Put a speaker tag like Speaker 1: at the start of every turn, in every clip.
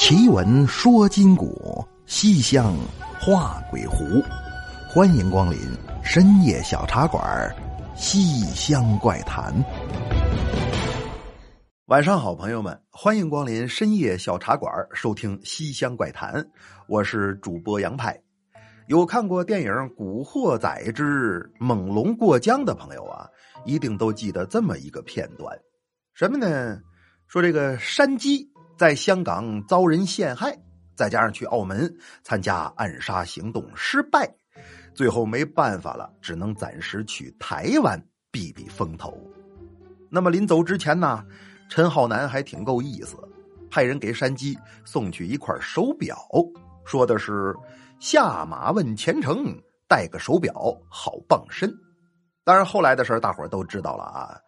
Speaker 1: 奇闻说今古，西厢画鬼狐。欢迎光临深夜小茶馆《西厢怪谈》。晚上好，朋友们，欢迎光临深夜小茶馆，收听《西厢怪谈》。我是主播杨派。有看过电影《古惑仔之猛龙过江》的朋友啊，一定都记得这么一个片段，什么呢？说这个山鸡在香港遭人陷害，再加上去澳门参加暗杀行动失败，最后没办法了，只能暂时去台湾避避风头。那么临走之前呢，陈浩南还挺够意思，派人给山鸡送去一块手表，说的是。下马问前程，戴个手表好傍身。当然，后来的事大伙都知道了啊。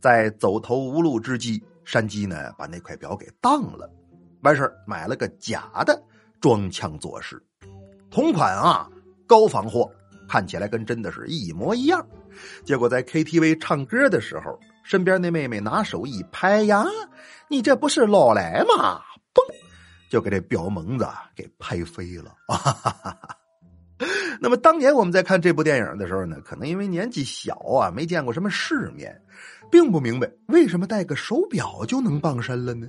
Speaker 1: 在走投无路之际，山鸡呢把那块表给当了，完事买了个假的，装腔作势。同款啊，高仿货，看起来跟真的是一模一样。结果在 KTV 唱歌的时候，身边那妹妹拿手一拍呀，你这不是老来吗？嘣！就给这表蒙子给拍飞了啊！那么当年我们在看这部电影的时候呢，可能因为年纪小啊，没见过什么世面，并不明白为什么戴个手表就能傍身了呢？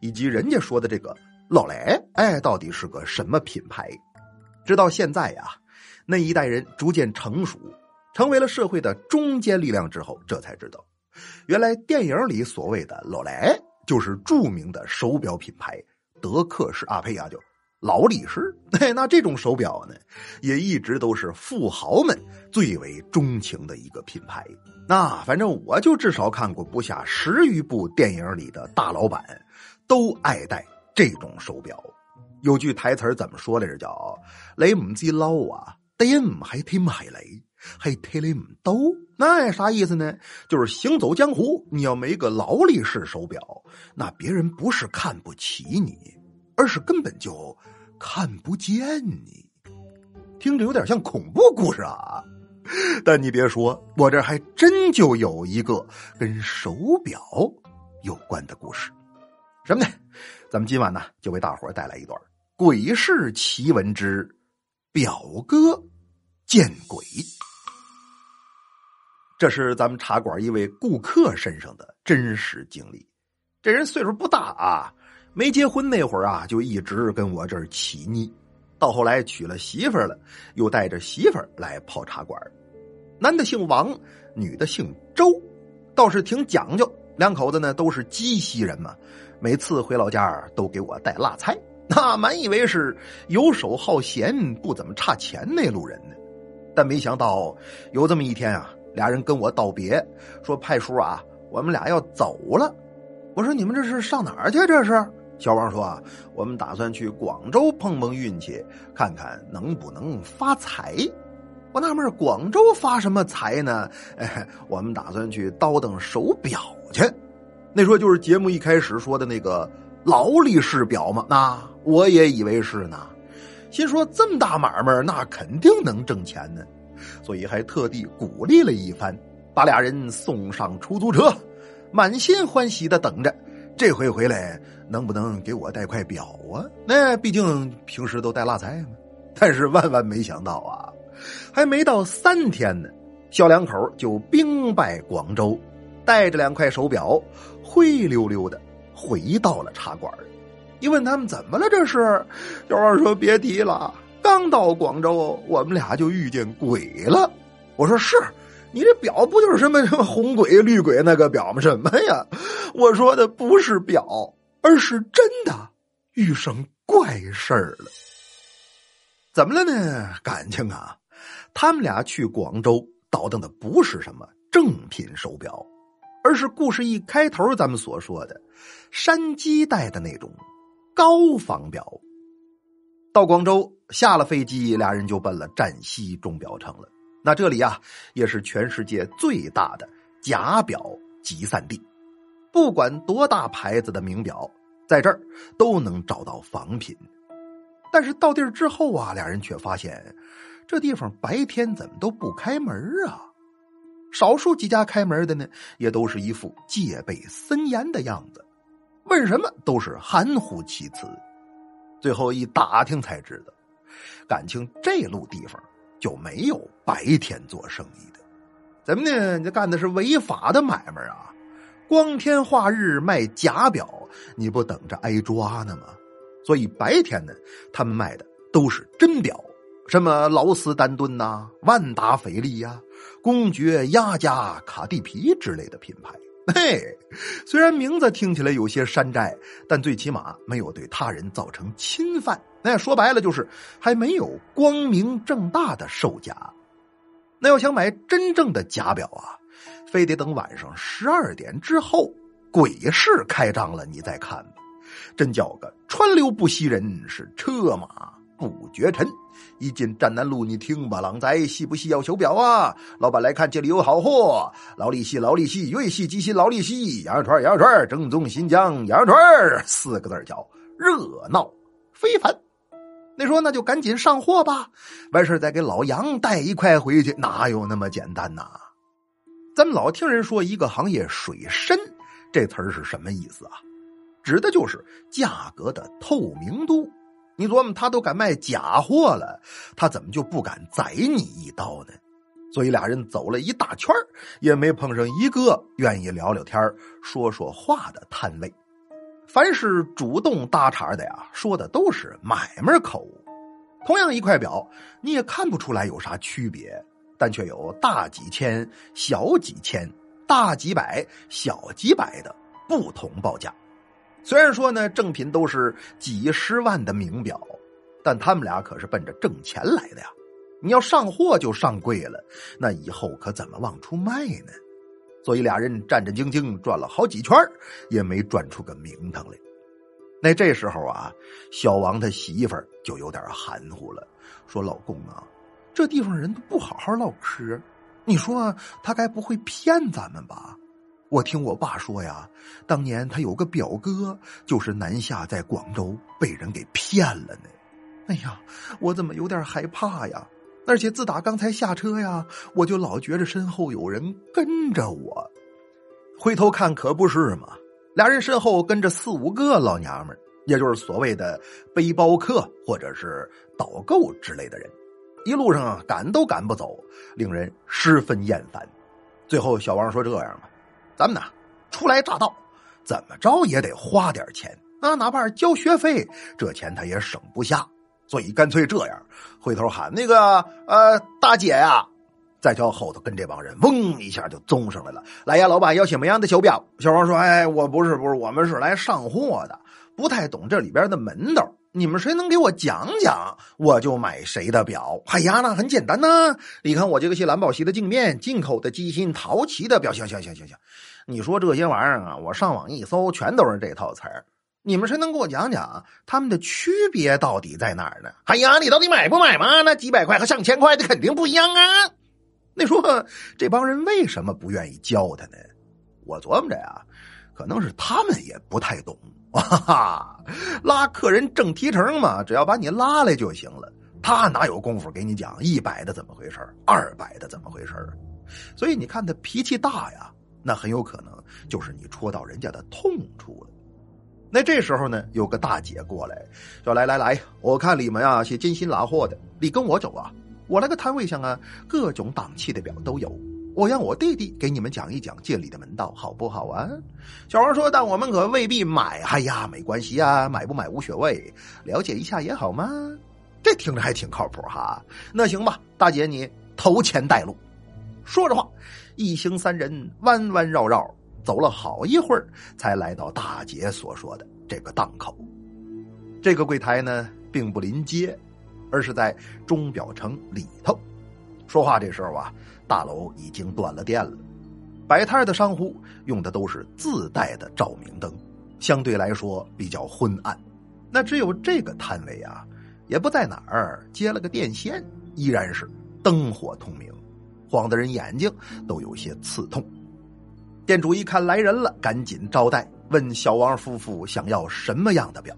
Speaker 1: 以及人家说的这个老雷，哎，到底是个什么品牌？直到现在呀，那一代人逐渐成熟，成为了社会的中坚力量之后，这才知道，原来电影里所谓的老雷，就是著名的手表品牌。德克士阿佩亚就劳力士，那这种手表呢，也一直都是富豪们最为钟情的一个品牌。那反正我就至少看过不下十余部电影里的大老板都爱戴这种手表。有句台词怎么说来着？叫“雷姆基捞啊，得姆还听买雷，还听雷姆兜”。那啥意思呢？就是行走江湖，你要没个劳力士手表，那别人不是看不起你，而是根本就看不见你。听着有点像恐怖故事啊！但你别说，我这还真就有一个跟手表有关的故事。什么呢？咱们今晚呢，就为大伙带来一段鬼事奇闻之表哥见鬼。这是咱们茶馆一位顾客身上的真实经历。这人岁数不大啊，没结婚那会儿啊，就一直跟我这儿起腻。到后来娶了媳妇儿了，又带着媳妇儿来泡茶馆。男的姓王，女的姓周，倒是挺讲究。两口子呢都是鸡西人嘛，每次回老家都给我带辣菜。那满以为是游手好闲、不怎么差钱那路人呢，但没想到有这么一天啊。俩人跟我道别，说：“派叔啊，我们俩要走了。”我说：“你们这是上哪儿去？这是？”小王说：“啊，我们打算去广州碰碰运气，看看能不能发财。”我纳闷广州发什么财呢？哎，我们打算去倒腾手表去。那说就是节目一开始说的那个劳力士表嘛？那我也以为是呢，心说这么大买卖，那肯定能挣钱呢。所以还特地鼓励了一番，把俩人送上出租车，满心欢喜的等着。这回回来能不能给我带块表啊？那毕竟平时都带辣菜嘛。但是万万没想到啊，还没到三天呢，小两口就兵败广州，带着两块手表，灰溜溜的回到了茶馆。一问他们怎么了？这是小二说别提了。刚到广州，我们俩就遇见鬼了。我说是，你这表不就是什么 什么红鬼绿鬼那个表吗？什么呀？我说的不是表，而是真的遇上怪事儿了。怎么了呢？感情啊，他们俩去广州倒腾的不是什么正品手表，而是故事一开头咱们所说的山鸡戴的那种高仿表。到广州下了飞机，俩人就奔了站西钟表城了。那这里啊，也是全世界最大的假表集散地，不管多大牌子的名表，在这儿都能找到仿品。但是到地儿之后啊，俩人却发现，这地方白天怎么都不开门啊？少数几家开门的呢，也都是一副戒备森严的样子，问什么都是含糊其辞。最后一打听才知道，感情这路地方就没有白天做生意的。怎么呢？这干的是违法的买卖啊！光天化日卖假表，你不等着挨抓呢吗？所以白天呢，他们卖的都是真表，什么劳斯丹顿呐、万达翡丽呀、公爵雅加、卡地皮之类的品牌。嘿，虽然名字听起来有些山寨，但最起码没有对他人造成侵犯。那说白了就是还没有光明正大的售假。那要想买真正的假表啊！非得等晚上十二点之后鬼市开张了，你再看真叫个川流不息人，是车马不绝尘。一进站南路，你听吧，郎仔细不细要求表啊？老板来看，这里有好货，劳力细，劳力细，越细机芯，劳力细，羊肉串，羊肉串，正宗新疆羊肉串，四个字叫热闹非凡。你说那就赶紧上货吧，完事再给老杨带一块回去，哪有那么简单呐？咱们老听人说一个行业水深，这词儿是什么意思啊？指的就是价格的透明度。你琢磨，他都敢卖假货了，他怎么就不敢宰你一刀呢？所以俩人走了一大圈也没碰上一个愿意聊聊天说说话的摊位。凡是主动搭茬的呀，说的都是买卖口。同样一块表，你也看不出来有啥区别。但却有大几千、小几千、大几百、小几百的不同报价。虽然说呢，正品都是几十万的名表，但他们俩可是奔着挣钱来的呀。你要上货就上贵了，那以后可怎么往出卖呢？所以俩人战战兢兢转了好几圈，也没转出个名堂来。那这时候啊，小王他媳妇儿就有点含糊了，说：“老公啊。”这地方人都不好好唠嗑，你说他该不会骗咱们吧？我听我爸说呀，当年他有个表哥，就是南下在广州被人给骗了呢。哎呀，我怎么有点害怕呀？而且自打刚才下车呀，我就老觉着身后有人跟着我。回头看可不是嘛，俩人身后跟着四五个老娘们也就是所谓的背包客或者是导购之类的人。一路上，赶都赶不走，令人十分厌烦。最后，小王说：“这样吧，咱们呢，初来乍到，怎么着也得花点钱啊，哪怕是交学费，这钱他也省不下。所以干脆这样，回头喊那个呃大姐呀，再叫后头跟这帮人嗡一下就综上来了。来呀，老板要什么样的手表？小王说：哎，我不是，不是，我们是来上货的，不太懂这里边的门道。”你们谁能给我讲讲，我就买谁的表。哎呀，那很简单呐！你看我这个些蓝宝石的镜面，进口的机芯，陶瓷的表。行行行行行，你说这些玩意儿啊，我上网一搜，全都是这套词儿。你们谁能给我讲讲，他们的区别到底在哪儿呢？哎呀，你到底买不买嘛？那几百块和上千块的肯定不一样啊！你说这帮人为什么不愿意教他呢？我琢磨着呀，可能是他们也不太懂。哈哈，拉客人挣提成嘛，只要把你拉来就行了。他哪有功夫给你讲一百的怎么回事二百的怎么回事所以你看他脾气大呀，那很有可能就是你戳到人家的痛处了。那这时候呢，有个大姐过来说：“来来来，我看你们啊是真心拉货的，你跟我走啊，我那个摊位上啊，各种档期的表都有。”我让我弟弟给你们讲一讲这里的门道，好不好啊？小王说：“但我们可未必买。”哎呀，没关系啊，买不买无所谓，了解一下也好吗？这听着还挺靠谱哈。那行吧，大姐你投钱带路。说着话，一行三人弯弯绕绕走了好一会儿，才来到大姐所说的这个档口。这个柜台呢，并不临街，而是在钟表城里头。说话这时候啊。大楼已经断了电了，摆摊的商户用的都是自带的照明灯，相对来说比较昏暗。那只有这个摊位啊，也不在哪儿接了个电线，依然是灯火通明，晃得人眼睛都有些刺痛。店主一看来人了，赶紧招待，问小王夫妇想要什么样的表。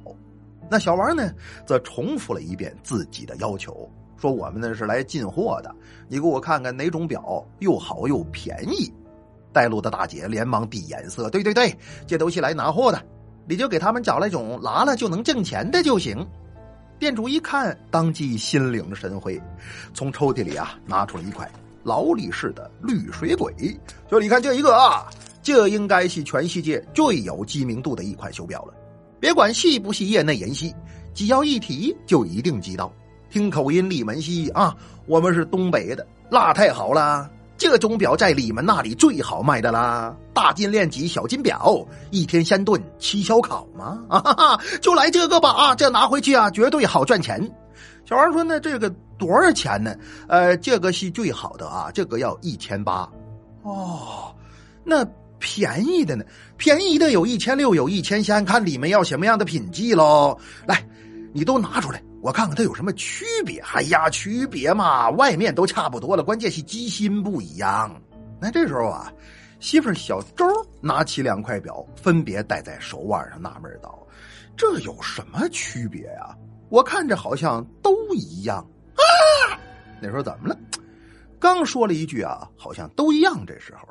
Speaker 1: 那小王呢，则重复了一遍自己的要求。说我们呢是来进货的，你给我看看哪种表又好又便宜。带路的大姐连忙递眼色，对对对，这都是来拿货的，你就给他们找那种拿了就能挣钱的就行。店主一看，当即心领神会，从抽屉里啊拿出了一块劳力士的绿水鬼，就：“你看这一个啊，这应该是全世界最有知名度的一款手表了。别管是不是业内人士，只要一提就一定知道。听口音，李门西啊，我们是东北的，那太好了。”这钟表在你们那里最好卖的啦，大金链级小金表，一天三顿七烧烤吗？啊哈哈，就来这个吧啊，这拿回去啊，绝对好赚钱。小王说：“那这个多少钱呢？呃，这个是最好的啊，这个要一千八。哦，那便宜的呢？便宜的有一千六，有一千三，看里面要什么样的品质喽。来，你都拿出来。”我看看它有什么区别？哎呀，区别嘛，外面都差不多了，关键是机芯不一样。那这时候啊，媳妇小周拿起两块表，分别戴在手腕上，纳闷道：“这有什么区别呀？我看着好像都一样啊！”那时候怎么了？刚说了一句啊，好像都一样。这时候，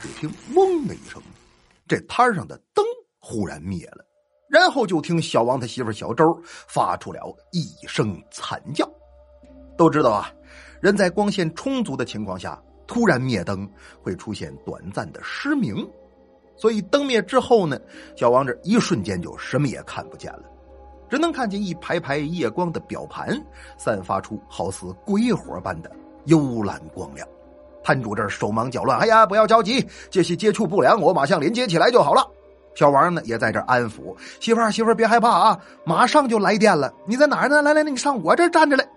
Speaker 1: 只听“嗡”的一声，这摊上的灯忽然灭了。然后就听小王他媳妇小周发出了一声惨叫。都知道啊，人在光线充足的情况下突然灭灯会出现短暂的失明，所以灯灭之后呢，小王这一瞬间就什么也看不见了，只能看见一排排夜光的表盘散发出好似鬼火般的幽蓝光亮。摊主这手忙脚乱，哎呀，不要着急，这些接触不良，我马上连接起来就好了。小王呢，也在这安抚媳妇儿，媳妇儿别害怕啊，马上就来电了。你在哪儿呢？来来，你上我这站着来。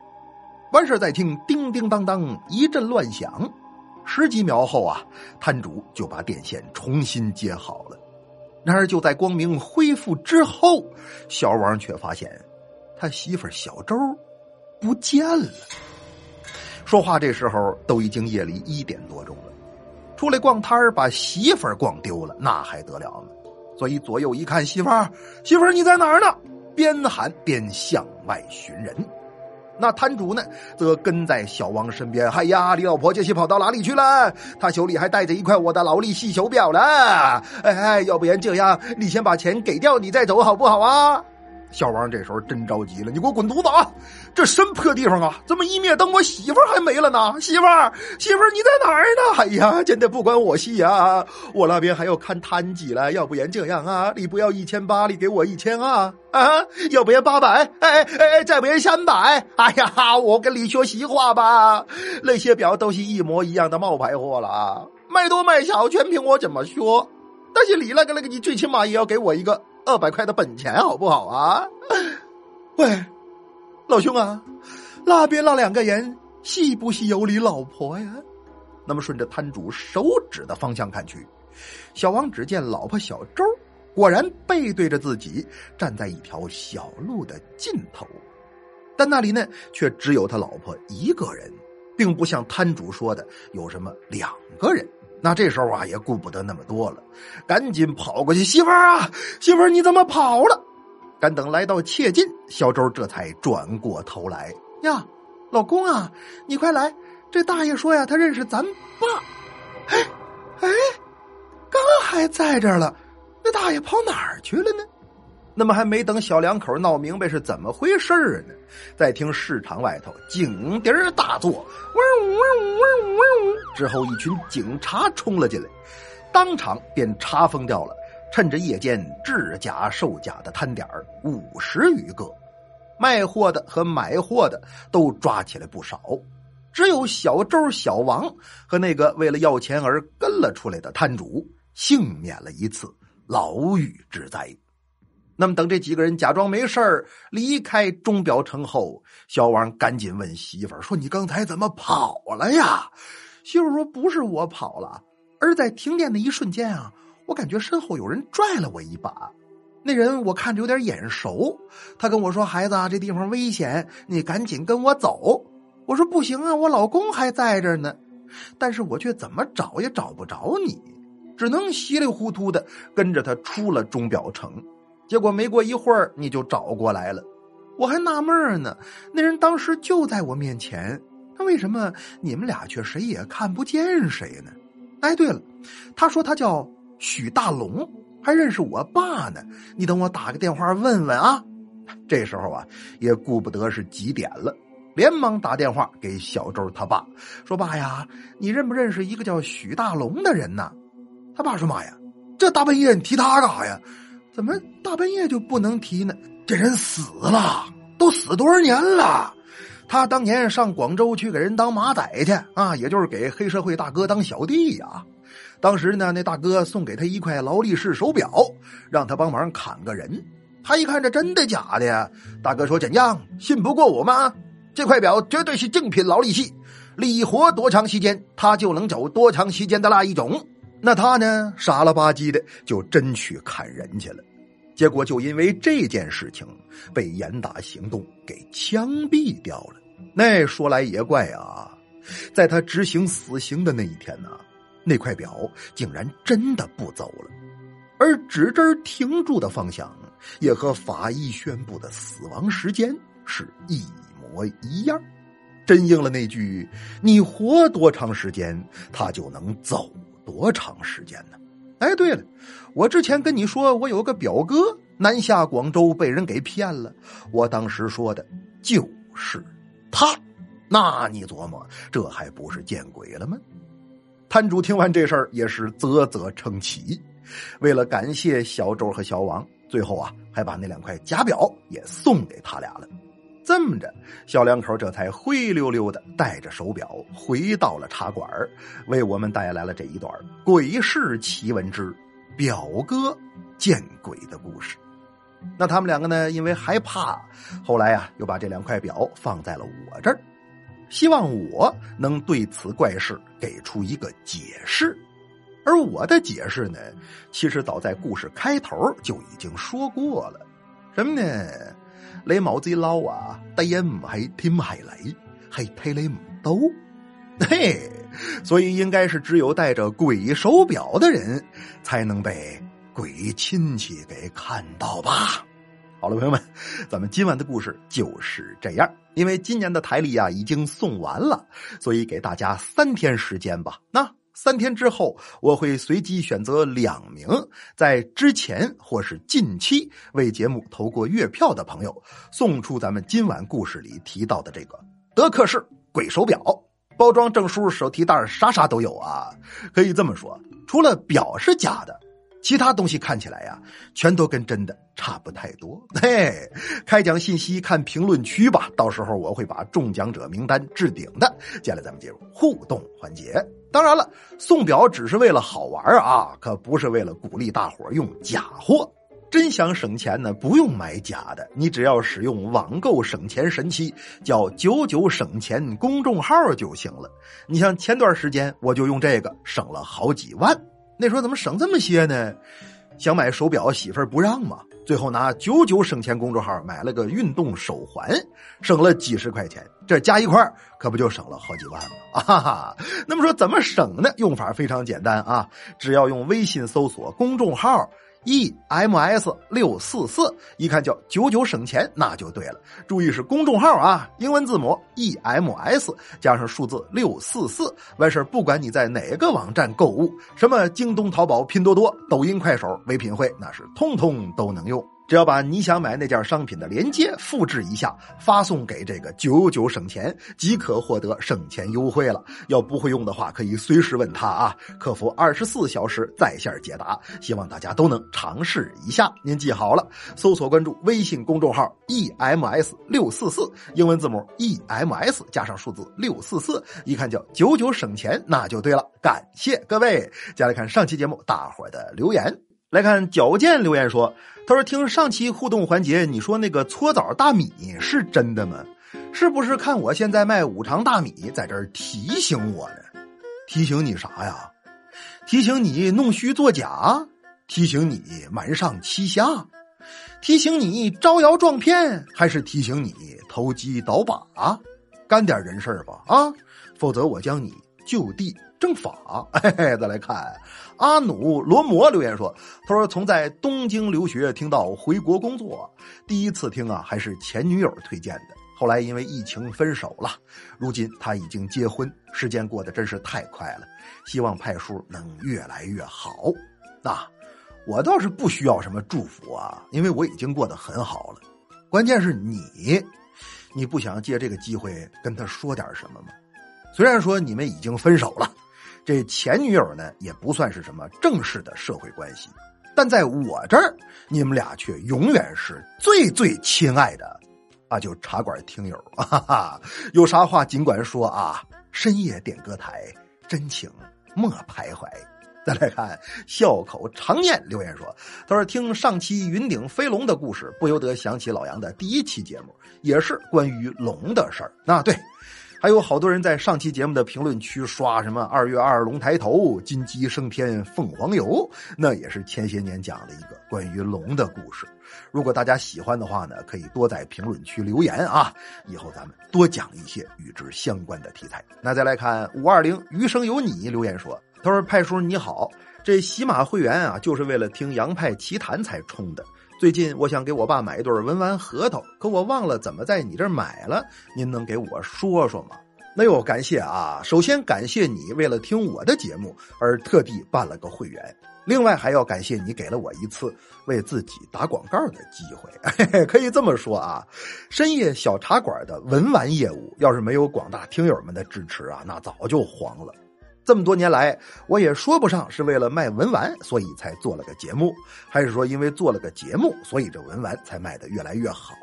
Speaker 1: 完事再听叮叮当当一阵乱响，十几秒后啊，摊主就把电线重新接好了。然而就在光明恢复之后，小王却发现他媳妇小周不见了。说话这时候都已经夜里一点多钟了，出来逛摊把媳妇逛丢了，那还得了呢？所以左右一看，媳妇儿，媳妇儿你在哪儿呢？边喊边向外寻人。那摊主呢，则跟在小王身边。哎呀，李老婆这是跑到哪里去了？他手里还带着一块我的劳力士手表呢。哎，要不然这样，你先把钱给掉，你再走好不好啊？小王这时候真着急了，你给我滚犊子啊！这什么破地方啊？怎么一灭灯，我媳妇还没了呢？媳妇儿，媳妇儿你在哪儿呢？哎呀，真的不关我戏呀！我那边还要看摊子了，要不然这样啊，你不要一千八，你给我一千啊啊！要不然八百，哎哎，再不然三百。哎呀，我跟你说实话吧，那些表都是一模一样的冒牌货了，卖多卖少全凭我怎么说。但是你那个那个，你最起码也要给我一个。二百块的本钱好不好啊？喂，老兄啊，那边那两个人是不是有你老婆呀？那么顺着摊主手指的方向看去，小王只见老婆小周果然背对着自己站在一条小路的尽头，但那里呢却只有他老婆一个人，并不像摊主说的有什么两个人。那这时候啊，也顾不得那么多了，赶紧跑过去。媳妇儿啊，媳妇儿，你怎么跑了？赶等来到切近，小周这才转过头来呀，老公啊，你快来！这大爷说呀，他认识咱爸。哎哎，刚还在这儿了，那大爷跑哪儿去了呢？那么还没等小两口闹明白是怎么回事呢，再听市场外头警笛大作，之后一群警察冲了进来，当场便查封掉了趁着夜间制假售假的摊点五十余个，卖货的和买货的都抓起来不少，只有小周、小王和那个为了要钱而跟了出来的摊主幸免了一次牢狱之灾。那么，等这几个人假装没事儿离开钟表城后，小王赶紧问媳妇儿说：“你刚才怎么跑了呀？”媳妇说：“不是我跑了，而在停电的一瞬间啊，我感觉身后有人拽了我一把。那人我看着有点眼熟，他跟我说：‘孩子啊，这地方危险，你赶紧跟我走。’我说：‘不行啊，我老公还在这呢。’但是我却怎么找也找不着你，只能稀里糊涂的跟着他出了钟表城。”结果没过一会儿，你就找过来了，我还纳闷呢。那人当时就在我面前，那为什么你们俩却谁也看不见谁呢？哎，对了，他说他叫许大龙，还认识我爸呢。你等我打个电话问问啊。这时候啊，也顾不得是几点了，连忙打电话给小周他爸，说：“爸呀，你认不认识一个叫许大龙的人呢？”他爸说：“妈呀，这大半夜你提他干啥呀？怎么大半夜就不能提呢？这人死了，都死多少年了？他当年上广州去给人当马仔去啊，也就是给黑社会大哥当小弟呀。当时呢，那大哥送给他一块劳力士手表，让他帮忙砍个人。他一看这真的假的呀？大哥说：怎样，信不过我吗？这块表绝对是正品劳力士，立活多长时间，他就能走多长时间的那一种。”那他呢？傻了吧唧的就真去砍人去了，结果就因为这件事情被严打行动给枪毙掉了。那说来也怪啊，在他执行死刑的那一天呢，那块表竟然真的不走了，而指针停住的方向也和法医宣布的死亡时间是一模一样，真应了那句：“你活多长时间，他就能走。”多长时间呢？哎，对了，我之前跟你说，我有个表哥南下广州被人给骗了。我当时说的就是他。那你琢磨，这还不是见鬼了吗？摊主听完这事儿也是啧啧称奇。为了感谢小周和小王，最后啊，还把那两块假表也送给他俩了。这么着，小两口这才灰溜溜的带着手表回到了茶馆为我们带来了这一段鬼事奇闻之表哥见鬼的故事。那他们两个呢，因为害怕，后来啊，又把这两块表放在了我这儿，希望我能对此怪事给出一个解释。而我的解释呢，其实早在故事开头就已经说过了，什么呢？你冇知捞啊，第一唔系天系你，系睇你唔到，嘿，所以应该是只有戴着鬼手表的人，才能被鬼亲戚给看到吧。好了，朋友们，咱们今晚的故事就是这样。因为今年的台历啊已经送完了，所以给大家三天时间吧。那。三天之后，我会随机选择两名在之前或是近期为节目投过月票的朋友，送出咱们今晚故事里提到的这个德克士鬼手表，包装、证书、手提袋啥啥都有啊！可以这么说，除了表是假的。其他东西看起来呀，全都跟真的差不太多。嘿，开奖信息看评论区吧，到时候我会把中奖者名单置顶的。接下来咱们进入互动环节。当然了，送表只是为了好玩啊，可不是为了鼓励大伙用假货。真想省钱呢，不用买假的，你只要使用网购省钱神器，叫“九九省钱”公众号就行了。你像前段时间我就用这个省了好几万。那时候怎么省这么些呢？想买手表，媳妇儿不让嘛。最后拿九九省钱公众号买了个运动手环，省了几十块钱。这加一块可不就省了好几万吗？啊哈哈！那么说怎么省呢？用法非常简单啊，只要用微信搜索公众号。E M S 六四四，一看叫九九省钱，那就对了。注意是公众号啊，英文字母 E M S 加上数字六四四，完事不管你在哪个网站购物，什么京东、淘宝、拼多多、抖音、快手、唯品会，那是通通都能用。只要把你想买那件商品的链接复制一下，发送给这个九九省钱，即可获得省钱优惠了。要不会用的话，可以随时问他啊，客服二十四小时在线解答。希望大家都能尝试一下。您记好了，搜索关注微信公众号 EMS 六四四，英文字母 EMS 加上数字六四四，一看叫九九省钱，那就对了。感谢各位，接下来看上期节目大伙的留言。来看矫健留言说：“他说听上期互动环节，你说那个搓澡大米是真的吗？是不是看我现在卖五常大米，在这儿提醒我呢？提醒你啥呀？提醒你弄虚作假？提醒你瞒上欺下？提醒你招摇撞骗？还是提醒你投机倒把？干点人事吧啊！否则我将你就地。”正法，嘿嘿，再来看阿努罗摩留言说：“他说从在东京留学听到回国工作，第一次听啊还是前女友推荐的，后来因为疫情分手了，如今他已经结婚，时间过得真是太快了。希望派叔能越来越好。那我倒是不需要什么祝福啊，因为我已经过得很好了。”关键是你，你不想借这个机会跟他说点什么吗？虽然说你们已经分手了，这前女友呢也不算是什么正式的社会关系，但在我这儿，你们俩却永远是最最亲爱的啊！就茶馆听友，哈哈，有啥话尽管说啊！深夜点歌台，真情莫徘徊。再来看笑口常念留言说：“他说听上期云顶飞龙的故事，不由得想起老杨的第一期节目，也是关于龙的事儿。那对。”还有好多人在上期节目的评论区刷什么“二月二龙抬头，金鸡升天，凤凰游”，那也是前些年讲的一个关于龙的故事。如果大家喜欢的话呢，可以多在评论区留言啊，以后咱们多讲一些与之相关的题材。那再来看五二零余生有你留言说：“他说派叔你好，这喜马会员啊，就是为了听杨派奇谈才充的。”最近我想给我爸买一对文玩核桃，可我忘了怎么在你这儿买了，您能给我说说吗？那呦，感谢啊！首先感谢你为了听我的节目而特地办了个会员，另外还要感谢你给了我一次为自己打广告的机会。可以这么说啊，深夜小茶馆的文玩业务要是没有广大听友们的支持啊，那早就黄了。这么多年来，我也说不上是为了卖文玩，所以才做了个节目，还是说因为做了个节目，所以这文玩才卖的越来越好。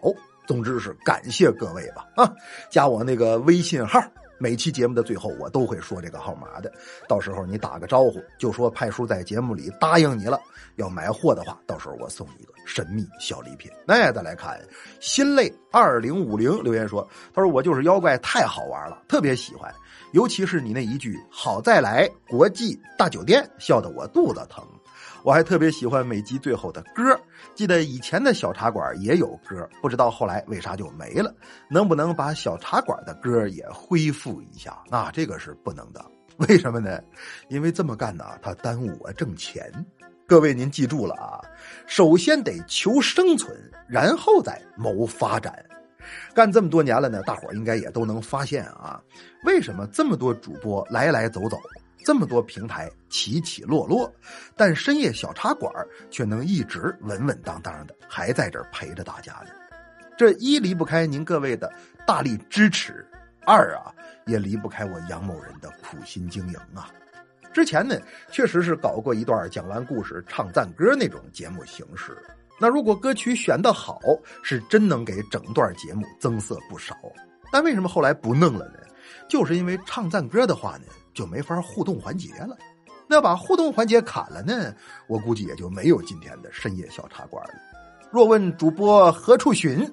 Speaker 1: 总之是感谢各位吧，啊，加我那个微信号，每期节目的最后我都会说这个号码的，到时候你打个招呼，就说派叔在节目里答应你了，要买货的话，到时候我送你一个神秘小礼品。那再来看心累二零五零留言说，他说我就是妖怪，太好玩了，特别喜欢。尤其是你那一句“好再来国际大酒店”，笑得我肚子疼。我还特别喜欢每集最后的歌，记得以前的小茶馆也有歌，不知道后来为啥就没了。能不能把小茶馆的歌也恢复一下？那这个是不能的。为什么呢？因为这么干呢，它耽误我挣钱。各位您记住了啊，首先得求生存，然后再谋发展。干这么多年了呢，大伙应该也都能发现啊，为什么这么多主播来来走走，这么多平台起起落落，但深夜小茶馆却能一直稳稳当当的还在这儿陪着大家呢？这一离不开您各位的大力支持，二啊也离不开我杨某人的苦心经营啊。之前呢，确实是搞过一段讲完故事唱赞歌那种节目形式。那如果歌曲选的好，是真能给整段节目增色不少。但为什么后来不弄了呢？就是因为唱赞歌的话呢，就没法互动环节了。那把互动环节砍了呢，我估计也就没有今天的深夜小茶馆了。若问主播何处寻？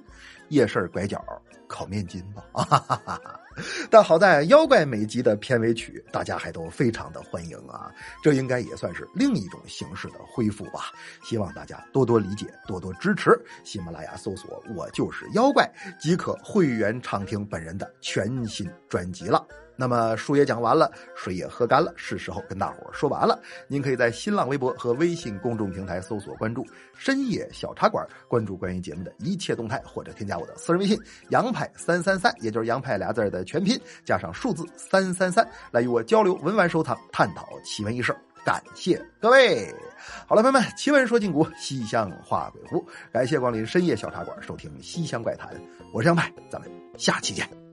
Speaker 1: 夜市拐角烤面筋吧。哈哈哈哈 但好在妖怪每集的片尾曲，大家还都非常的欢迎啊！这应该也算是另一种形式的恢复吧。希望大家多多理解，多多支持。喜马拉雅搜索“我就是妖怪”即可会员畅听本人的全新专辑了。那么书也讲完了，水也喝干了，是时候跟大伙说完了。您可以在新浪微博和微信公众平台搜索关注“深夜小茶馆”，关注关于节目的一切动态，或者添加我的私人微信“杨派三三三”，也就是“杨派”俩字的全拼加上数字三三三，来与我交流文玩收藏，探讨奇闻异事。感谢各位。好了，朋友们，奇闻说今古，西厢画鬼狐，感谢光临深夜小茶馆，收听西厢怪谈。我是杨派，咱们下期见。